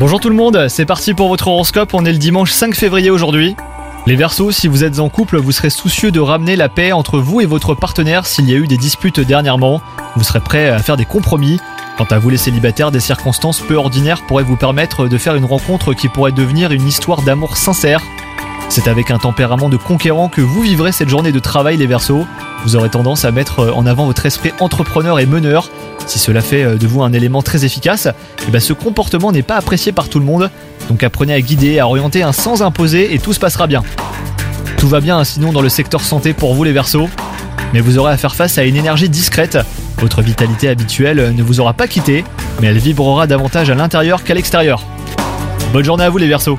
Bonjour tout le monde, c'est parti pour votre horoscope, on est le dimanche 5 février aujourd'hui. Les Verseaux, si vous êtes en couple, vous serez soucieux de ramener la paix entre vous et votre partenaire s'il y a eu des disputes dernièrement. Vous serez prêt à faire des compromis. Quant à vous les célibataires, des circonstances peu ordinaires pourraient vous permettre de faire une rencontre qui pourrait devenir une histoire d'amour sincère. C'est avec un tempérament de conquérant que vous vivrez cette journée de travail les Verseaux. Vous aurez tendance à mettre en avant votre esprit entrepreneur et meneur. Si cela fait de vous un élément très efficace, eh ben, ce comportement n'est pas apprécié par tout le monde. Donc apprenez à guider, à orienter un sans imposer et tout se passera bien. Tout va bien sinon dans le secteur santé pour vous les Verseaux. Mais vous aurez à faire face à une énergie discrète. Votre vitalité habituelle ne vous aura pas quitté, mais elle vibrera davantage à l'intérieur qu'à l'extérieur. Bonne journée à vous les Verseaux